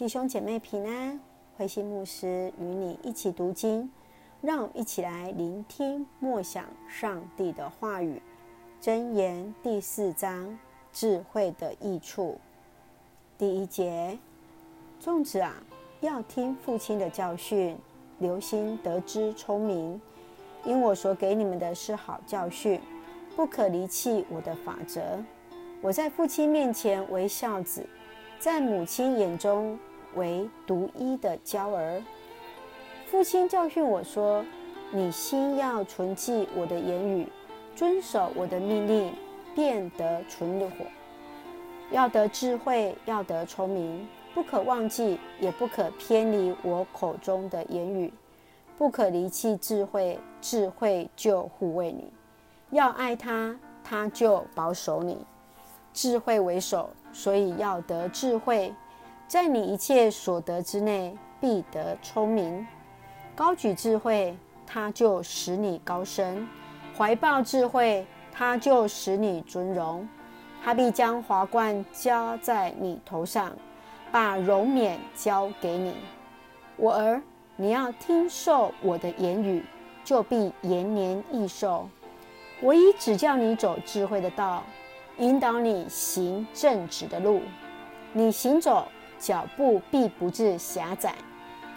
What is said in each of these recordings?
弟兄姐妹平安，慧心牧师与你一起读经，让我们一起来聆听默想上帝的话语。箴言第四章，智慧的益处。第一节，众子啊，要听父亲的教训，留心得知聪明，因我所给你们的是好教训，不可离弃我的法则。我在父亲面前为孝子，在母亲眼中。为独一的娇儿，父亲教训我说：“你心要存记我的言语，遵守我的命令，便得存活。要得智慧，要得聪明，不可忘记，也不可偏离我口中的言语，不可离弃智慧，智慧就护卫你。要爱他，他就保守你。智慧为首，所以要得智慧。”在你一切所得之内，必得聪明。高举智慧，他就使你高升；怀抱智慧，他就使你尊荣。他必将华冠加在你头上，把荣冕交给你。我儿，你要听受我的言语，就必延年益寿。我已指教你走智慧的道，引导你行正直的路。你行走。脚步必不致狭窄，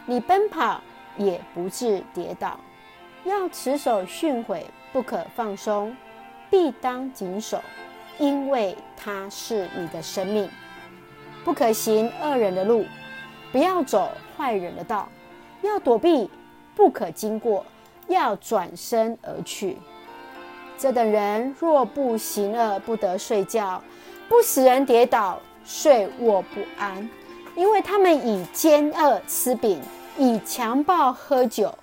你奔跑也不致跌倒。要持守训诲，不可放松，必当谨守，因为它是你的生命。不可行恶人的路，不要走坏人的道，要躲避，不可经过，要转身而去。这等人若不行恶，不得睡觉，不使人跌倒，睡卧不安。因为他们以奸恶吃饼，以强暴喝酒。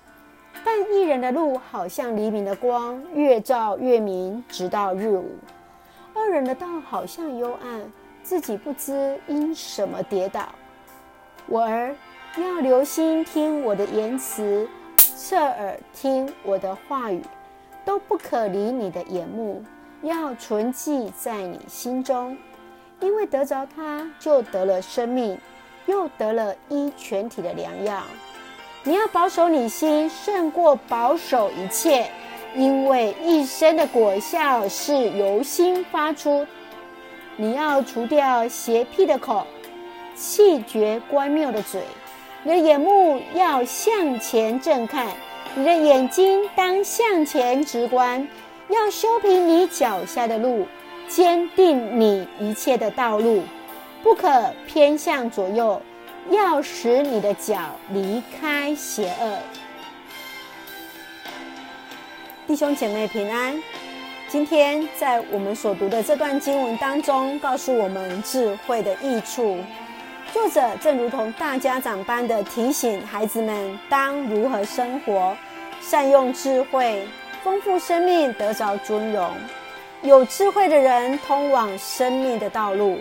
但一人的路好像黎明的光，越照越明，直到日午。二人的道好像幽暗，自己不知因什么跌倒。我儿，要留心听我的言辞，侧耳听我的话语，都不可离你的眼目，要存记在你心中，因为得着它，就得了生命。又得了医全体的良药。你要保守你心，胜过保守一切，因为一生的果效是由心发出。你要除掉邪僻的口，弃绝乖谬的嘴。你的眼目要向前正看，你的眼睛当向前直观，要修平你脚下的路，坚定你一切的道路。不可偏向左右，要使你的脚离开邪恶。弟兄姐妹平安。今天在我们所读的这段经文当中，告诉我们智慧的益处。作者正如同大家长般的提醒孩子们当如何生活，善用智慧，丰富生命，得着尊荣。有智慧的人通往生命的道路。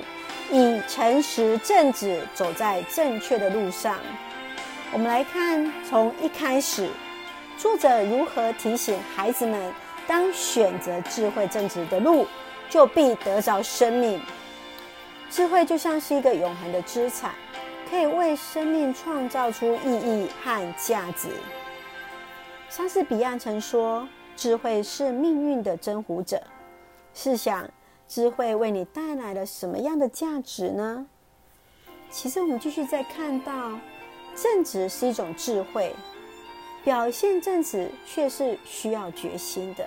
以诚实正直走在正确的路上。我们来看，从一开始，作者如何提醒孩子们：当选择智慧正直的路，就必得着生命。智慧就像是一个永恒的资产，可以为生命创造出意义和价值。莎士比亚曾说：“智慧是命运的征服者。”试想。智慧为你带来了什么样的价值呢？其实我们继续再看到，正直是一种智慧，表现正直却是需要决心的。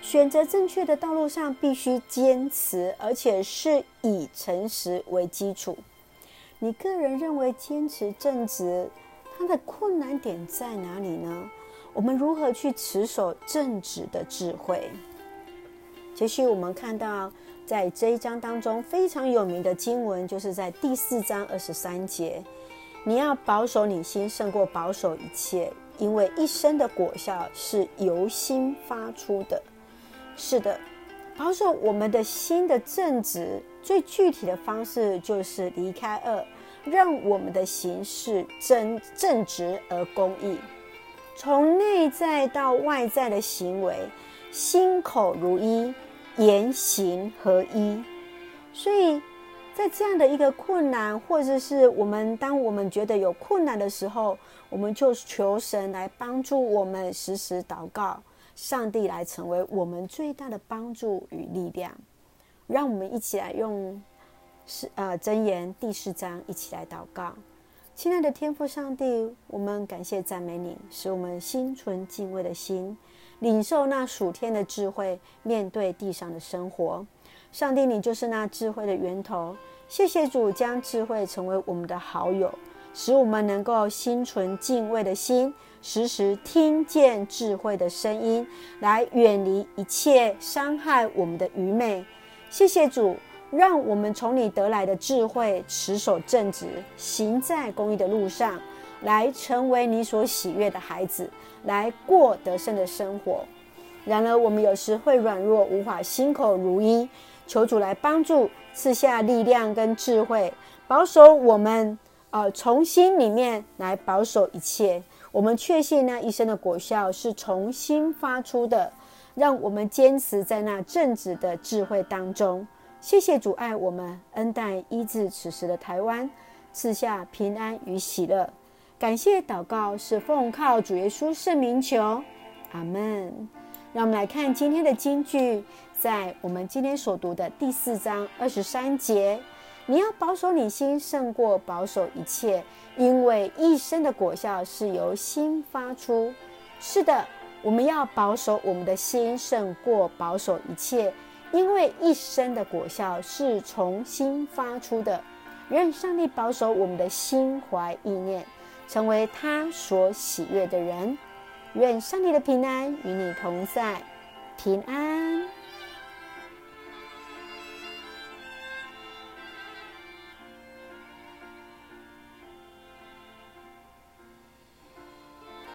选择正确的道路上必须坚持，而且是以诚实为基础。你个人认为坚持正直，它的困难点在哪里呢？我们如何去持守正直的智慧？继续，我们看到在这一章当中非常有名的经文，就是在第四章二十三节：“你要保守你心，胜过保守一切，因为一生的果效是由心发出的。”是的，保守我们的心的正直，最具体的方式就是离开恶，让我们的行事正正直而公义，从内在到外在的行为。心口如一，言行合一，所以在这样的一个困难，或者是我们当我们觉得有困难的时候，我们就求神来帮助我们，时时祷告，上帝来成为我们最大的帮助与力量。让我们一起来用是呃箴言第四章一起来祷告。亲爱的天父上帝，我们感谢赞美你，使我们心存敬畏的心，领受那属天的智慧，面对地上的生活。上帝，你就是那智慧的源头。谢谢主，将智慧成为我们的好友，使我们能够心存敬畏的心，时时听见智慧的声音，来远离一切伤害我们的愚昧。谢谢主，让我们从你得来的智慧，持守正直，行在公义的路上，来成为你所喜悦的孩子，来过得胜的生活。然而，我们有时会软弱，无法心口如一。求主来帮助，赐下力量跟智慧，保守我们。呃，从心里面来保守一切。我们确信那一生的果效是从心发出的，让我们坚持在那正直的智慧当中。谢谢主爱我们，恩待医治此时的台湾，赐下平安与喜乐。感谢祷告是奉靠主耶稣圣名求，阿门。让我们来看今天的金句。在我们今天所读的第四章二十三节，你要保守你心胜过保守一切，因为一生的果效是由心发出。是的，我们要保守我们的心胜过保守一切，因为一生的果效是重新发出的。愿上帝保守我们的心怀意念，成为他所喜悦的人。愿上帝的平安与你同在，平安。